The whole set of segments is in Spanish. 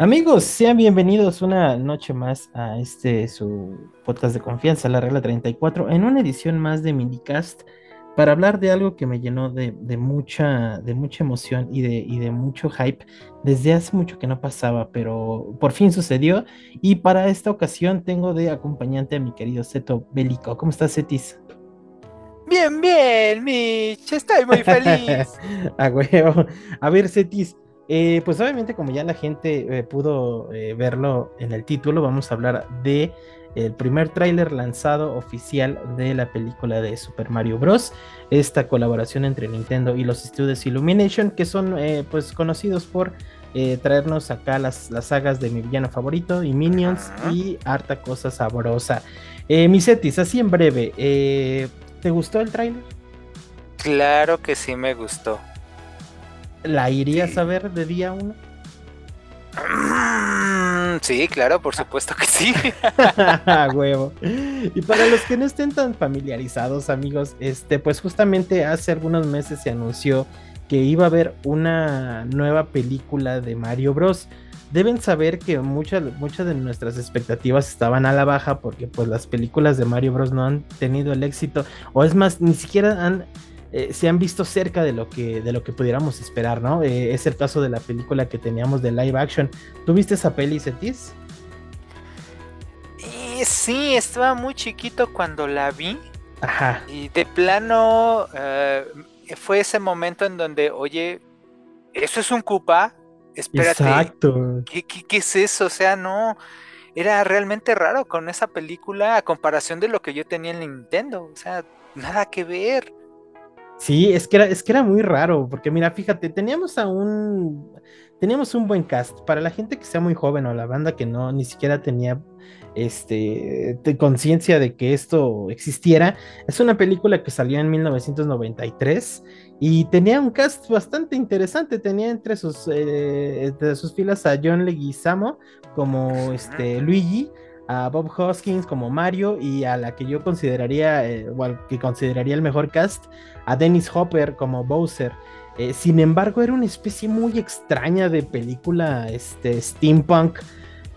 Amigos, sean bienvenidos una noche más a este su podcast de confianza, la regla 34, en una edición más de Minicast para hablar de algo que me llenó de, mucha, de mucha emoción y de, y de mucho hype desde hace mucho que no pasaba, pero por fin sucedió. Y para esta ocasión tengo de acompañante a mi querido Seto Bélico. ¿Cómo estás, Setis? Bien, bien, Mitch, estoy muy feliz. a huevo. A ver, Setis. Eh, pues obviamente como ya la gente eh, pudo eh, verlo en el título, vamos a hablar de el primer tráiler lanzado oficial de la película de Super Mario Bros. Esta colaboración entre Nintendo y los estudios Illumination, que son pues conocidos por traernos acá las, las, sagas de mi villano favorito y Minions y harta cosa sabrosa. Misetis, así en breve, ¿te gustó el tráiler? Claro que sí me gustó. ¿La irías a ver de día uno? Mm, sí, claro, por supuesto que sí. Huevo. Y para los que no estén tan familiarizados, amigos, este, pues justamente hace algunos meses se anunció que iba a haber una nueva película de Mario Bros. Deben saber que muchas, muchas de nuestras expectativas estaban a la baja porque pues las películas de Mario Bros. no han tenido el éxito, o es más, ni siquiera han eh, se han visto cerca de lo que, de lo que pudiéramos esperar, ¿no? Eh, es el caso de la película que teníamos de live action. ¿Tuviste esa peli, Cetis? Eh, sí, estaba muy chiquito cuando la vi. Ajá. Y de plano fue ese momento en donde, oye, ¿eso es un Koopa? Espérate. Exacto. ¿Qué, qué, qué es eso? O sea, no era realmente raro con esa película a comparación de lo que yo tenía en Nintendo. O sea, nada que ver. Sí, es que, era, es que era muy raro, porque mira, fíjate, teníamos a un, teníamos un buen cast. Para la gente que sea muy joven o la banda que no ni siquiera tenía este, conciencia de que esto existiera, es una película que salió en 1993 y tenía un cast bastante interesante. Tenía entre sus, eh, entre sus filas a John Leguizamo como este, Luigi a Bob Hoskins como Mario y a la que yo consideraría, eh, que consideraría el mejor cast, a Dennis Hopper como Bowser. Eh, sin embargo, era una especie muy extraña de película este, steampunk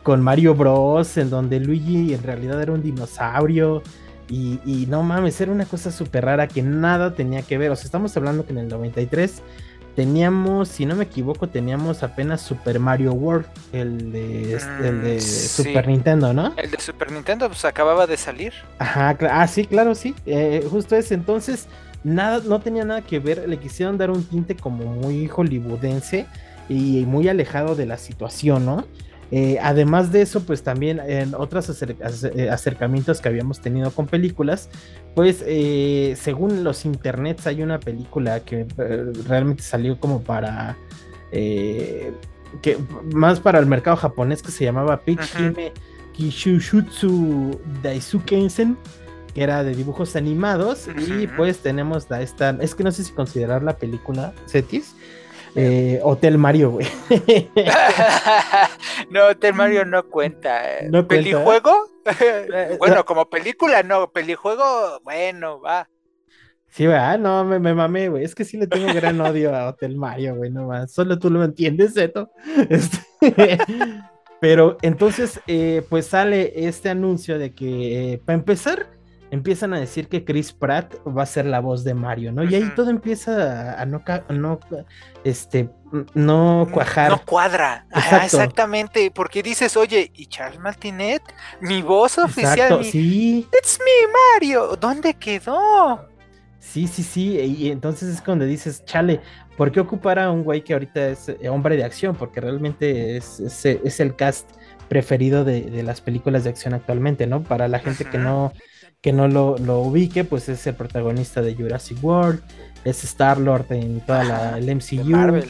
con Mario Bros, en donde Luigi en realidad era un dinosaurio. Y, y no mames, era una cosa súper rara que nada tenía que ver. O sea, estamos hablando que en el 93 teníamos, si no me equivoco, teníamos apenas Super Mario World, el de, el de mm, Super Nintendo, ¿no? El de Super Nintendo, pues acababa de salir. Ajá, ah, sí, claro, sí, eh, justo ese entonces, nada, no tenía nada que ver, le quisieron dar un tinte como muy hollywoodense y muy alejado de la situación, ¿no? Eh, además de eso, pues también en otros eh, acercamientos que habíamos tenido con películas, pues eh, según los internets hay una película que realmente salió como para... que más para el mercado japonés que se llamaba Pichime Kishushutsu Daisukensen que era de dibujos animados. Y pues tenemos la esta es que no sé si considerar la película Cetis eh, Hotel Mario, güey. no, Hotel Mario no cuenta. ¿No ¿Pelijuego? Eh, bueno, como película, no. Pelijuego, bueno, va. Sí, ¿verdad? No, me, me mamé, güey. Es que sí le tengo gran odio a Hotel Mario, güey, no más. Solo tú lo entiendes, Zeto. Este... Pero entonces, eh, pues sale este anuncio de que, para empezar, empiezan a decir que Chris Pratt va a ser la voz de Mario, ¿no? Y ahí todo empieza a no, no este, no cuajar. No cuadra. exactamente, porque dices, oye, ¿y Charles Martinet? Mi voz oficial. sí. It's me, Mario. ¿Dónde quedó? Sí, sí, sí. Y entonces es cuando dices, chale, ¿por qué ocupar a un güey que ahorita es eh, hombre de acción? Porque realmente es, es, el cast preferido de, las películas de acción actualmente, ¿no? Para la gente que no que no lo, ubique, pues es el protagonista de Jurassic World, es Star-Lord en toda la el MCU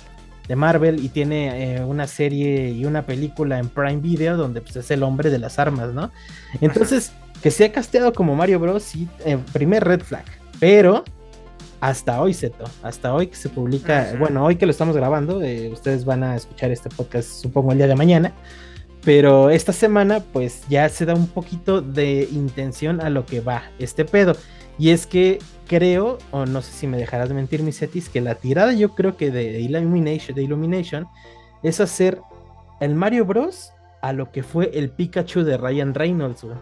de Marvel, y tiene eh, una serie y una película en Prime Video donde pues, es el hombre de las armas, ¿no? Entonces, que se ha casteado como Mario Bros, sí, eh, primer red flag, pero hasta hoy, Seto, hasta hoy que se publica, bueno, hoy que lo estamos grabando, eh, ustedes van a escuchar este podcast supongo el día de mañana, pero esta semana, pues ya se da un poquito de intención a lo que va este pedo. Y es que creo, o no sé si me dejarás mentir, mis setis, que la tirada yo creo que de, Illumination, Illumination es hacer el Mario Bros. a lo que fue el Pikachu de Ryan Reynolds, güey.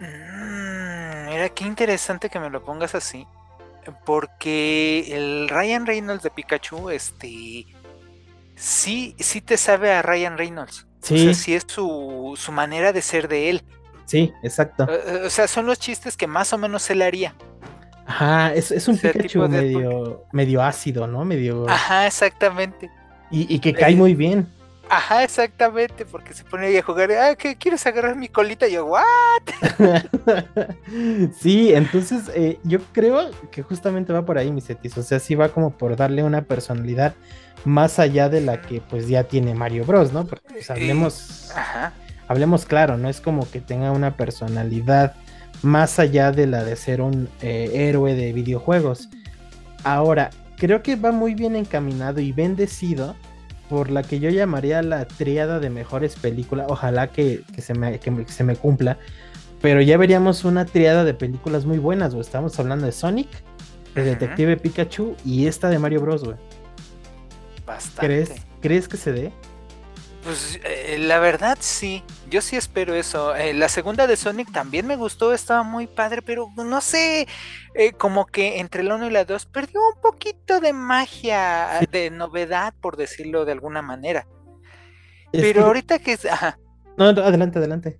Mm, mira, qué interesante que me lo pongas así. Porque el Ryan Reynolds de Pikachu, este. Sí, sí te sabe a Ryan Reynolds. Sí. O sea, sí es su, su manera de ser de él. Sí, exacto. O, sea, son los chistes que más o menos él haría. Ajá, es, un Pikachu medio, medio ácido, ¿no? Medio. Ajá, exactamente. Y, que cae muy bien. Ajá, exactamente, porque se pone ahí a jugar, ah, ¿qué quieres agarrar mi colita? Y yo, ¿what? sí, entonces eh, yo creo que justamente va por ahí, mi setis. O sea, sí va como por darle una personalidad más allá de la que pues ya tiene Mario Bros, ¿no? Porque pues, hablemos, hablemos claro, no es como que tenga una personalidad más allá de la de ser un eh, héroe de videojuegos. Ahora, creo que va muy bien encaminado y bendecido por la que yo llamaría la triada de mejores películas. Ojalá que, se, me, se, me, cumpla. Pero ya veríamos una triada de películas muy buenas, güey. Estamos hablando de Sonic, de Detective Pikachu y esta de Mario Bros, güey. Bastante. ¿Crees, ¿Crees que se dé? Pues eh, la verdad sí, yo sí espero eso. Eh, la segunda de Sonic también me gustó, estaba muy padre, pero no sé, eh, como que entre la 1 y la 2 perdió un poquito de magia, de novedad, por decirlo de alguna manera. pero ahorita que... No, adelante, adelante.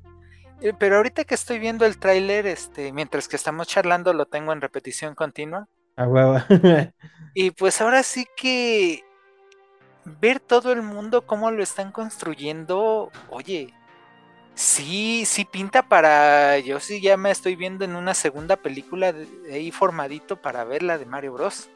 Pero ahorita que estoy viendo el tráiler, este, mientras que estamos charlando, lo tengo en repetición continua. A huevo. y pues ahora sí que ver todo el mundo cómo lo están construyendo, oye, sí, sí pinta para, yo sí ya me estoy viendo en una segunda película de, ahí formadito para ver la de Mario Bros.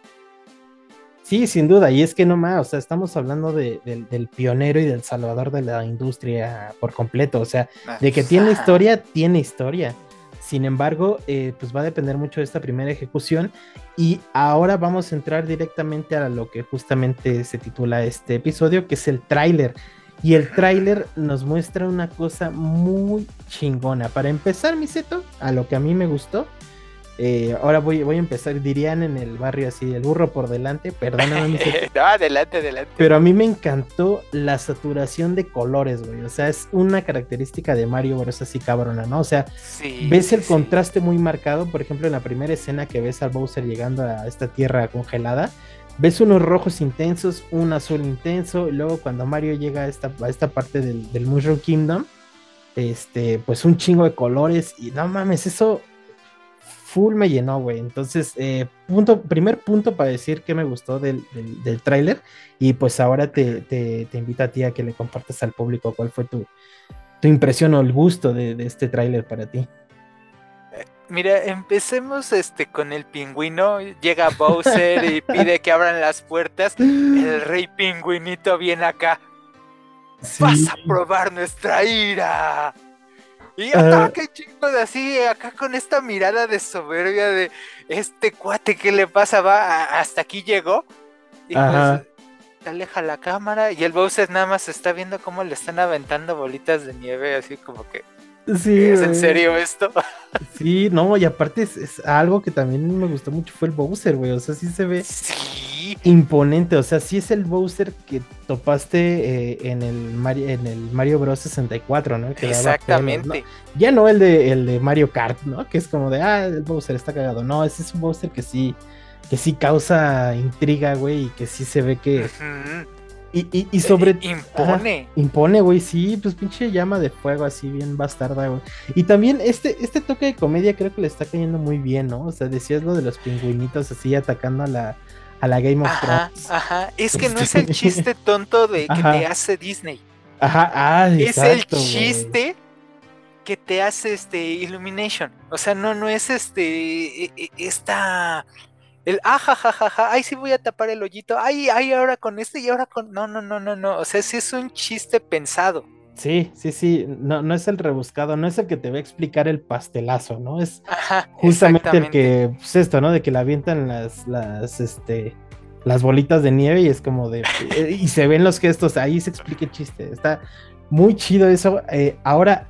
Sí, sin duda, y es que no más, o sea, estamos hablando del pionero y del salvador de la industria por completo, o sea, de que tiene historia, tiene historia. Sin embargo, eh, pues va a depender mucho de esta primera ejecución. Y ahora vamos a entrar directamente a lo que justamente se titula este episodio, que es el tráiler. Y el tráiler nos muestra una cosa muy chingona. Para empezar, Miseto, a lo que a mí me gustó, eh, ahora voy, voy a empezar, dirían en el barrio así, el burro por delante, perdóname. no, adelante, adelante. Pero a mí me encantó la saturación de colores, güey. O sea, es una característica de Mario Bros. así cabrona, ¿no? O sea, ves el contraste muy marcado, por ejemplo, en la primera escena que ves al Bowser llegando a esta tierra congelada. Ves unos rojos intensos, un azul intenso, y luego cuando Mario llega a esta, a esta parte del, del Mushroom Kingdom, este, pues un chingo de colores, y no mames, eso full me llenó, güey. Entonces, eh, punto, primer punto para decir que me gustó del, del, tráiler. Y pues ahora te, te, invito a ti a que le compartas al público cuál fue tu, tu impresión o el gusto de, este tráiler para ti. Eh, mira, empecemos este con el pingüino. Llega Bowser y pide que abran las puertas. El rey pingüinito viene acá. Vas a probar nuestra ira. Y uh, qué chingo de así, acá con esta mirada de soberbia de este cuate, ¿qué le pasa? Va, hasta aquí llegó. Y pues aleja la cámara y el Bowser nada más está viendo cómo le están aventando bolitas de nieve, así como que. Sí, ¿Es en serio esto? Sí, no, y aparte es, algo que también me gustó mucho fue el Bowser, güey. O sea, sí se ve. Sí imponente. O sea, sí es el Bowser que topaste eh, en, el Mario, en el Mario Bros 64, ¿no? Exactamente. Ya no el de, el de Mario Kart, ¿no? Que es como de, ah, el Bowser está cagado. No, ese es un Bowser que sí, que sí causa intriga, güey, y que sí se ve que. Y, y, sobre. Eh, impone. impone, güey, sí, pues pinche llama de fuego así bien bastarda, güey. Y también este, este toque de comedia creo que le está cayendo muy bien, ¿no? O sea, decías lo de los pingüinitos así atacando a la, a la Game of Thrones. Ajá, es que no es el chiste tonto de que te hace Disney. Ajá, ah, Es el chiste que te hace este Illumination. O sea, no, no es este e, e, esta el ajajajaja, ay sí voy a tapar el hoyito, ay, ay, ahora con este y ahora con. No, no, no, no, no. O sea, sí es un chiste pensado. Sí, sí, sí, no, no es el rebuscado, no es el que te va a explicar el pastelazo, ¿no? Es justamente el que, pues esto, ¿no? De que le avientan las, las, este, las bolitas de nieve y es como de, eh, y se ven los gestos, ahí se explica el chiste, está muy chido eso. Eh, ahora,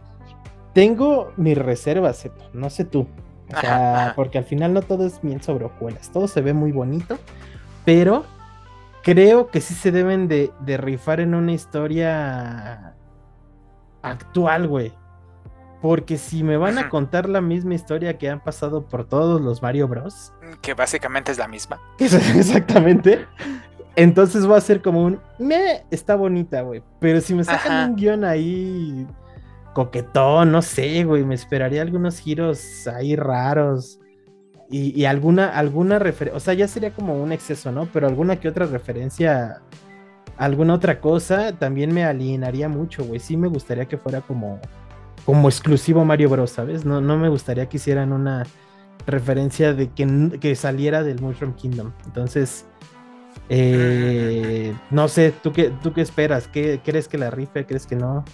tengo mis reservas, no sé tú, o sea, porque al final no todo es bien sobre hojuelas, todo se ve muy bonito, pero creo que sí se deben de, de rifar en una historia actual, güey. Porque si me van a contar la misma historia que han pasado por todos los Mario Bros. Que básicamente es la misma. Exactamente. Entonces va a ser como un. Me está bonita, güey. Pero si me sacan un guion ahí coquetón, no sé, güey. Me esperaría algunos giros ahí raros. Y, alguna, alguna referencia. O sea, ya sería como un exceso, ¿no? Pero alguna que otra referencia. Alguna otra cosa también me alienaría mucho, güey. Sí me gustaría que fuera como como exclusivo Mario Bros, ¿sabes? No, no me gustaría que hicieran una referencia de que, que saliera del Mushroom Kingdom. Entonces, eh, no sé, ¿tú qué, ¿tú qué esperas? ¿Qué, ¿Crees que la rife? ¿Crees que no?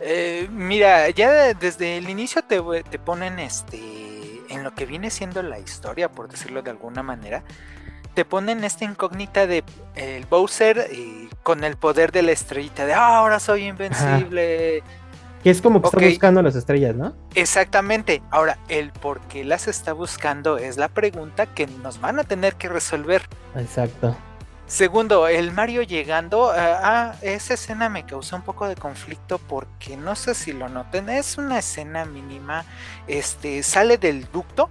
Eh, mira, ya desde el inicio te, te ponen este en lo que viene siendo la historia, por decirlo de alguna manera, te ponen esta incógnita de el Bowser y con el poder de la estrellita de ah, ahora soy invencible. Que es como que está buscando las estrellas, ¿no? Exactamente. Ahora, el por qué las está buscando es la pregunta que nos van a tener que resolver. Exacto. Segundo, el Mario llegando a, esa escena me causó un poco de conflicto porque no sé si lo noten, es una escena mínima, este sale del ducto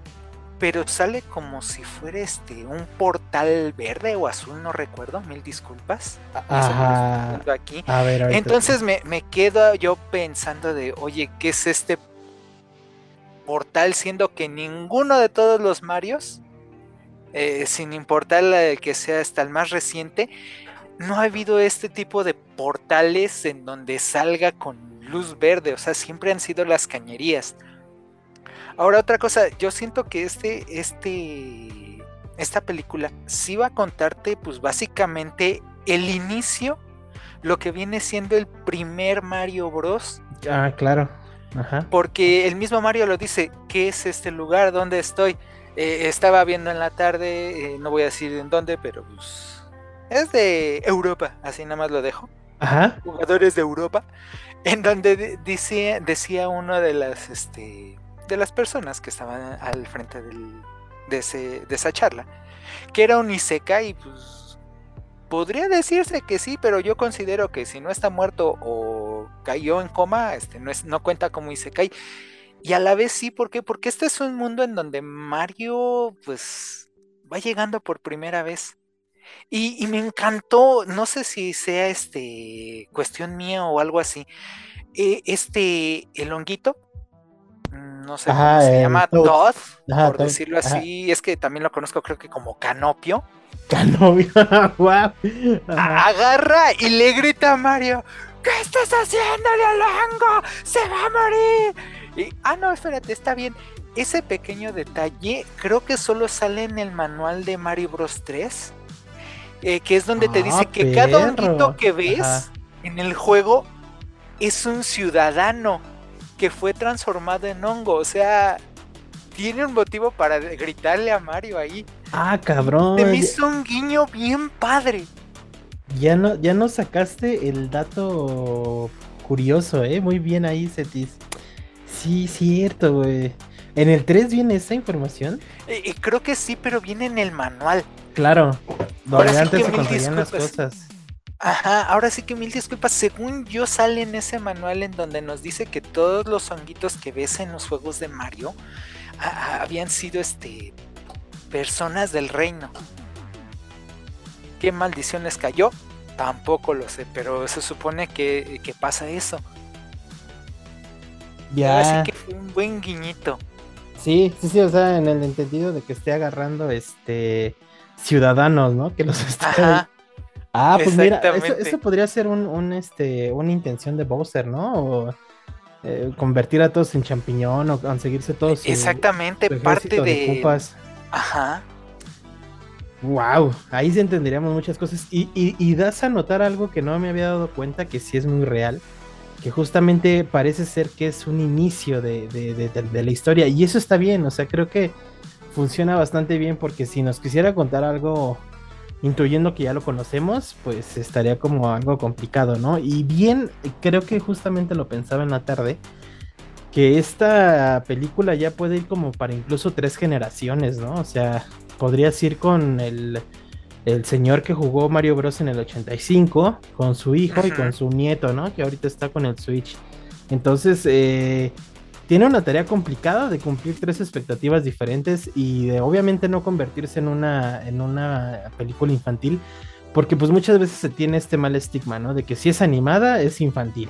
pero sale como si fuera este un portal verde o azul, no recuerdo, mil disculpas. Ajá. Aquí. A ver, Entonces me, quedo yo pensando de, oye, ¿qué es este portal? Siendo que ninguno de todos los Marios, eh, sin importar el que sea hasta el más reciente, no ha habido este tipo de portales en donde salga con luz verde, o sea, siempre han sido las cañerías. Ahora otra cosa, yo siento que este, este, esta película sí va a contarte pues básicamente el inicio, lo que viene siendo el primer Mario Bros. Ah, claro. Ajá. Porque el mismo Mario lo dice, ¿qué es este lugar? ¿Dónde estoy? Eh, estaba viendo en la tarde, eh, no voy a decir en dónde, pero pues es de Europa, así nada más lo dejo. Ajá. Jugadores de Europa, en donde decía, decía uno de las, este, de las personas que estaban al frente de, ese, de esa charla, que era un Isekai, pues podría decirse que sí, pero yo considero que si no está muerto o cayó en coma, este no, es, no cuenta como Isekai. Y a la vez sí, ¿por qué? Porque este es un mundo en donde Mario, pues, va llegando por primera vez. Y, me encantó, no sé si sea este cuestión mía o algo así. Eh, este, el honguito, no sé cómo se llama, Todd, por decirlo así. Es que también lo conozco, creo que como Canopio. Canopio, Agarra y le grita a Mario: ¿Qué estás haciendo, Leolango? ¡Se va a morir! Y, ah, no, espérate, está bien. Ese pequeño detalle creo que solo sale en el manual de Mario Bros 3. Eh, que es donde te dice ah, que cada honguito que ves en el juego es un ciudadano que fue transformado en hongo. O sea, tiene un motivo para gritarle a Mario ahí. Ah, cabrón. Te me hizo un guiño bien padre. Ya no, ya no sacaste el dato curioso, eh. Muy bien ahí, Cetis. Sí, cierto, güey. ¿En el 3 viene esa información? Creo que sí, pero viene en el manual. Claro, donde antes se conseguían las cosas. Ajá, ahora sí que mil disculpas. Según yo sale en ese manual en donde nos dice que todos los honguitos que ves en los juegos de Mario habían sido este personas del reino. ¿Qué maldición les cayó? Tampoco lo sé, pero se supone que, pasa eso. Ya. Ahora sí que fue un buen guiñito. Sí, sí, sí, o sea, en el entendido de que esté agarrando este ciudadanos, ¿no? Que los está Ah, pues mira, eso, podría ser un, este, una intención de Bowser, ¿no? O, eh, convertir a todos en champiñón o conseguirse todos. Exactamente, parte de. Ajá. Wow, ahí sí entenderíamos muchas cosas. Y, y, das a notar algo que no me había dado cuenta que sí es muy real. Que justamente parece ser que es un inicio de, de la historia. Y eso está bien, o sea, creo que funciona bastante bien porque si nos quisiera contar algo intuyendo que ya lo conocemos, pues estaría como algo complicado, ¿no? Y bien, creo que justamente lo pensaba en la tarde, que esta película ya puede ir como para incluso tres generaciones, ¿no? O sea, podrías ir con el, el señor que jugó Mario Bros en el 85 con su hijo y con su nieto, ¿no? Que ahorita está con el Switch. Entonces, eh, tiene una tarea complicada de cumplir tres expectativas diferentes y de obviamente no convertirse en una, en una película infantil, porque pues muchas veces se tiene este mal estigma, ¿no? De que si es animada es infantil.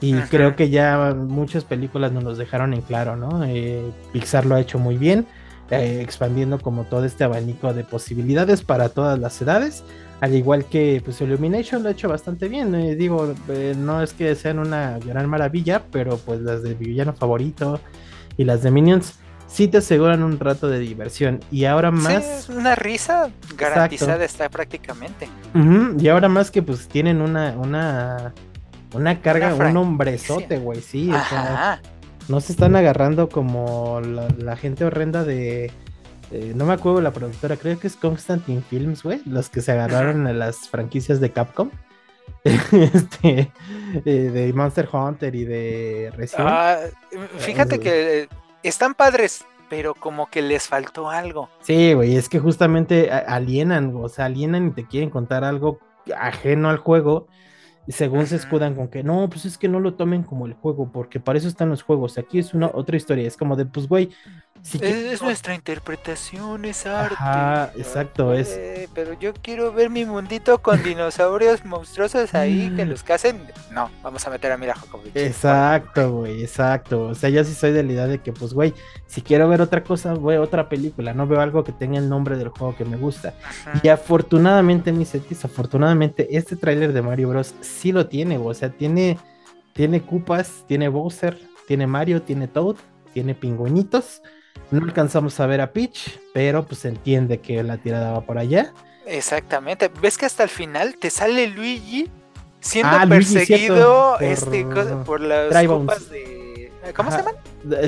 Y creo que ya muchas películas nos los dejaron en claro, ¿no? Eh, Pixar lo ha hecho muy bien eh, expandiendo como todo este abanico de posibilidades para todas las edades. Al igual que pues Illumination lo ha hecho bastante bien. Eh, digo, eh, no es que sean una gran maravilla, pero pues las de villano favorito y las de Minions sí te aseguran un rato de diversión. Y ahora más. una risa garantizada está prácticamente. Y ahora más que pues tienen una, una, una carga, un hombrezote, güey, sí. Ajá no se están agarrando como la, gente horrenda de. no me acuerdo la productora, creo que es Constantine Films, güey. Los que se agarraron a las franquicias de Capcom. este, eh, de Monster Hunter y de Resident. Ah, fíjate que están padres, pero como que les faltó algo. Sí, güey, es que justamente alienan, o sea, alienan y te quieren contar algo ajeno al juego y según se escudan con que no, pues es que no lo tomen como el juego, porque para eso están los juegos. Aquí es una otra historia. Es como de, pues, güey. Es, nuestra interpretación, es arte. Ah, exacto, es. Pero yo quiero ver mi mundito con dinosaurios monstruosos ahí que los casen. No, vamos a meter a Mira Exacto, güey, exacto. O sea, yo sí soy de la idea de que, pues, güey, si quiero ver otra cosa, voy a otra película. No veo algo que tenga el nombre del juego que me gusta. Y afortunadamente, mi setis, afortunadamente, este tráiler de Mario Bros sí lo tiene, o sea, tiene, tiene Cupas, tiene Bowser, tiene Mario, tiene Toad, tiene pingüinitos. No alcanzamos a ver a Peach, pero pues se entiende que la tirada va por allá. Exactamente. ¿Ves que hasta el final te sale Luigi siendo ah, perseguido por, este, por las copas de. ¿Cómo se llaman?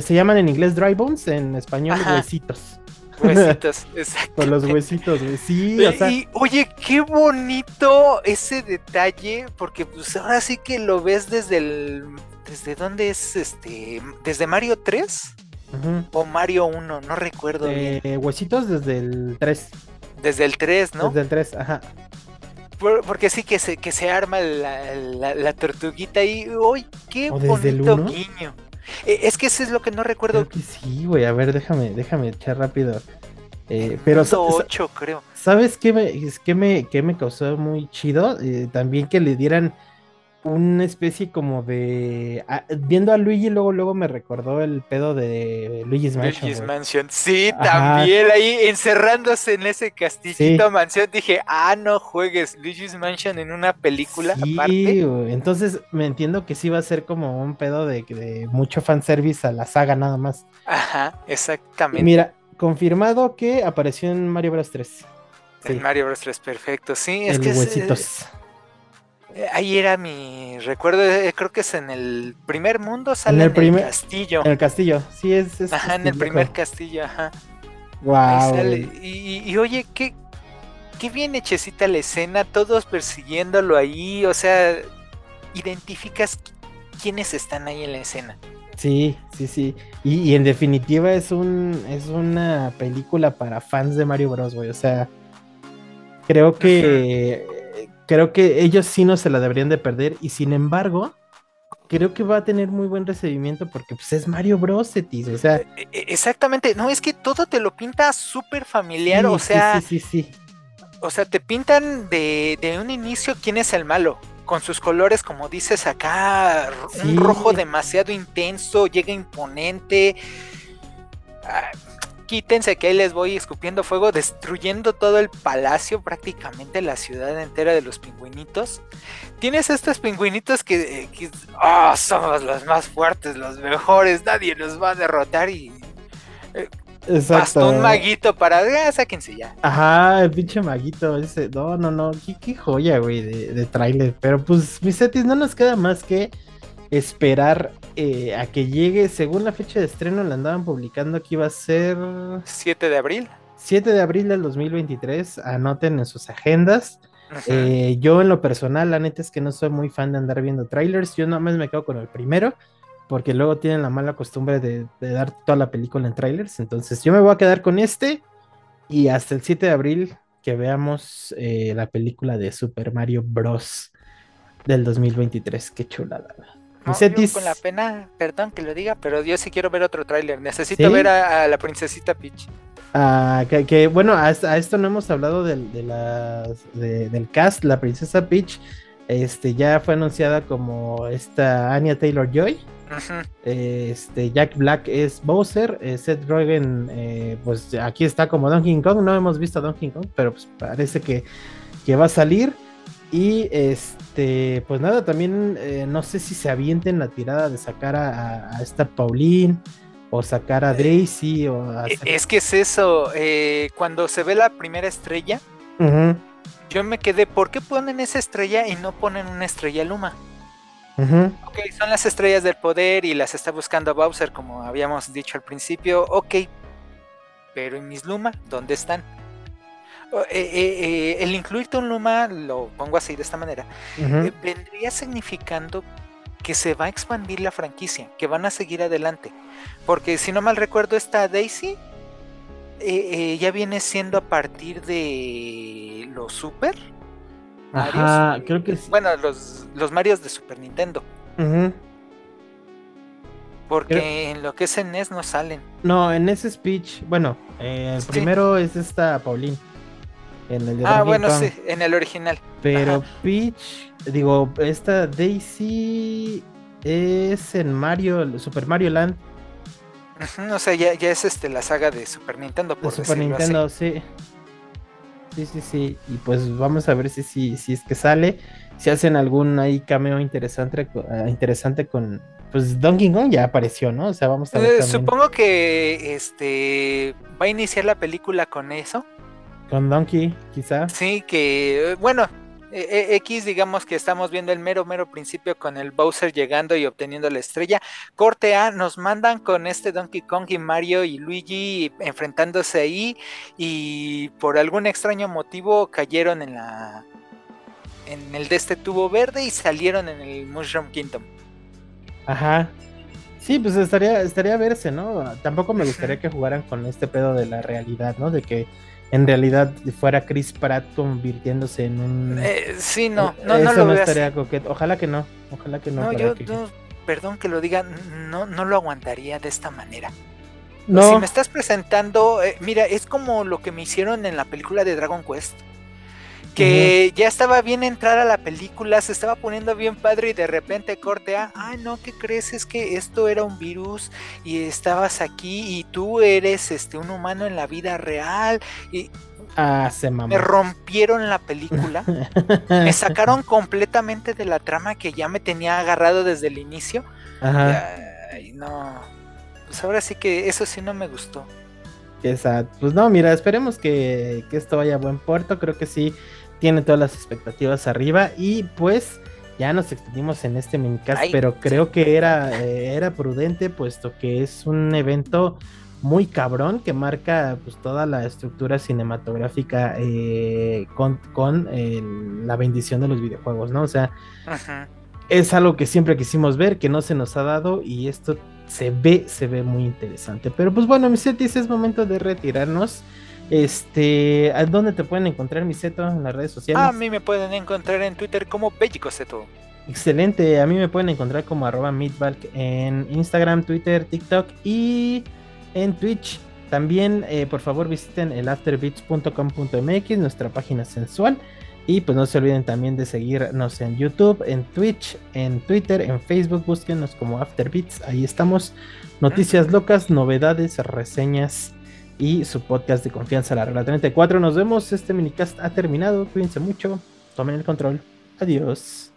Se llaman en inglés dry bones, en español huesitos. Huesitos, exacto. Con los huesitos, Sí, o sea... Y oye, qué bonito ese detalle, porque pues ahora sí que lo ves desde el. ¿Desde dónde es este? ¿Desde Mario 3? O Mario 1, no recuerdo eh, bien. Huesitos desde el 3. Desde el 3, ¿no? Desde el 3, ajá. porque sí que se, que se arma la, tortuguita y ¡uy! ¡Qué bonito guiño! Eh, es que eso es lo que no recuerdo. Creo que sí, güey. A ver, déjame, déjame echar rápido. Eh, pero 8, creo. ¿Sabes qué me, qué me, qué me causó muy chido? Eh, también que le dieran una especie como de. Ah, viendo a Luigi, luego, luego me recordó el pedo de Luigi's Mansion. Luigi's Mansion, sí, también ahí encerrándose en ese castillito mansión. Dije, ah, no juegues Luigi's Mansion en una película sí, aparte. Entonces me entiendo que sí va a ser como un pedo de, de mucho fanservice a la saga nada más. Ajá, exactamente. Mira, confirmado que apareció en Mario Bros 3. En Mario Bros 3, perfecto, sí, es que huesitos. Eh, ahí era mi recuerdo, eh, creo que es en el primer mundo, sale en el, castillo. En el castillo, sí, es. ajá, en el primer castillo, ajá. Wow. Y, oye, qué, qué bien hechecita la escena, todos persiguiéndolo ahí, o sea, identificas quiénes están ahí en la escena. Sí, sí, sí. Y, en definitiva es un es una película para fans de Mario Bros, güey. O sea, creo que creo que ellos sí no se la deberían de perder y sin embargo creo que va a tener muy buen recibimiento porque pues es Mario Bros. o sea. E, e, exactamente, no, es que todo te lo pinta súper familiar, o sea. Sí, sí, sí, O sea, te pintan de, de, un inicio quién es el malo, con sus colores, como dices acá, un rojo demasiado intenso, llega imponente. Quítense que ahí les voy escupiendo fuego, destruyendo todo el palacio, prácticamente la ciudad entera de los pingüinitos. Tienes estos pingüinitos que, oh, somos los más fuertes, los mejores, nadie nos va a derrotar y... Eh, Exacto. un maguito para. Ah, sáquense ya. Ajá, el pinche maguito. Ese. No, no, no. Qué, joya, güey, de, de trailer. Pero pues, mis setis, no nos queda más que esperar eh, a que llegue, según la fecha de estreno, la andaban publicando que iba a ser 7 de abril. 7 de abril del 2023, anoten en sus agendas. Eh, yo en lo personal, la neta es que no soy muy fan de andar viendo trailers, yo nada más me quedo con el primero, porque luego tienen la mala costumbre de, de dar toda la película en trailers, entonces yo me voy a quedar con este y hasta el 7 de abril que veamos eh, la película de Super Mario Bros. del 2023. Qué chulada. No, yo con la pena, perdón que lo diga, pero yo sí quiero ver otro tráiler. Necesito ver a, la princesita Peach. Ah, que, bueno, a, esto no hemos hablado del, de del cast. La princesa Peach este, ya fue anunciada como esta Anya Taylor Joy. Este, Jack Black es Bowser, eh, Seth Rogen, eh, pues aquí está como Donkey Kong, no hemos visto a Donkey Kong, pero pues parece que, que va a salir. Y este, pues nada, también eh, no sé si se avienten la tirada de sacar a, esta Pauline o sacar a Daisy o Es que es eso, cuando se ve la primera estrella, yo me quedé, ¿por qué ponen esa estrella y no ponen una estrella Luma? Ok, son las estrellas del poder y las está buscando Bowser, como habíamos dicho al principio. Ok, pero en mis Luma, ¿dónde están? Eh, eh, eh, el incluirte un Luma, lo pongo así de esta manera, vendría significando que se va a expandir la franquicia, que van a seguir adelante. Porque si no mal recuerdo, esta Daisy ya viene siendo a partir de los Super. Ajá, creo que sí. Bueno, los, los Marios de Super Nintendo. Porque en lo que es en NES no salen. No, en ese speech, bueno, el primero es esta Pauline. En el ah, bueno, sí, en el original. Pero Peach, digo, esta Daisy es en Mario, Super Mario Land. o sea, ya, ya, es este la saga de Super Nintendo, por Super Nintendo, sí. Sí, sí, sí. Y pues vamos a ver si, si, si es que sale. Si hacen algún ahí cameo interesante, ah, interesante con. Pues Donkey Kong ya apareció, ¿no? O sea, vamos a ver. Eh, supongo que este va a iniciar la película con eso. Con Donkey, quizá. Sí, que bueno, e, e, X, digamos que estamos viendo el mero, mero principio con el Bowser llegando y obteniendo la estrella. Corte A, nos mandan con este Donkey Kong y Mario y Luigi enfrentándose ahí y por algún extraño motivo cayeron en la en el de este tubo verde y salieron en el Mushroom Kingdom. Ajá. Sí, pues estaría, estaría verse, ¿no? Tampoco me gustaría que jugaran con este pedo de la realidad, ¿no? De que en realidad fuera Chris Pratt convirtiéndose en un. Eh, sí, no, no, no, lo estaría coqueto. Ojalá que no, ojalá que no. No, yo, perdón que lo diga, no, no lo aguantaría de esta manera. No. Si me estás presentando, eh, mira, es como lo que me hicieron en la película de Dragon Quest que ya estaba bien entrada la película, se estaba poniendo bien padre y de repente corte a, ay no, ¿qué crees? Es que esto era un virus y estabas aquí y tú eres este un humano en la vida real y ah, se me rompieron la película, me sacaron completamente de la trama que ya me tenía agarrado desde el inicio. Ay, no, pues ahora sí que eso sí no me gustó. Exacto. Pues no, mira, esperemos que, que, esto vaya a buen puerto. Creo que sí tiene todas las expectativas arriba y pues ya nos extendimos en este minicast, pero creo que era, eh, era prudente puesto que es un evento muy cabrón que marca pues toda la estructura cinematográfica eh, con, con la bendición de los videojuegos, ¿no? O sea, es algo que siempre quisimos ver, que no se nos ha dado y esto se ve, se ve muy interesante. Pero pues bueno, mis setis, es momento de retirarnos. Este, ¿a dónde te pueden encontrar, Miseto, en las redes sociales? A mí me pueden encontrar en Twitter como Bellicoseto. Excelente, a mí me pueden encontrar como arroba en Instagram, Twitter, TikTok y en Twitch. También, eh, por favor, visiten el afterbeats.com.mx, nuestra página sensual. Y pues no se olviden también de seguirnos en YouTube, en Twitch, en Twitter, en Facebook. Búsquenos como Afterbeats. Ahí estamos. Noticias locas, novedades, reseñas y su podcast de confianza, la regla 34. Nos vemos, este minicast ha terminado, cuídense mucho, tomen el control, adiós.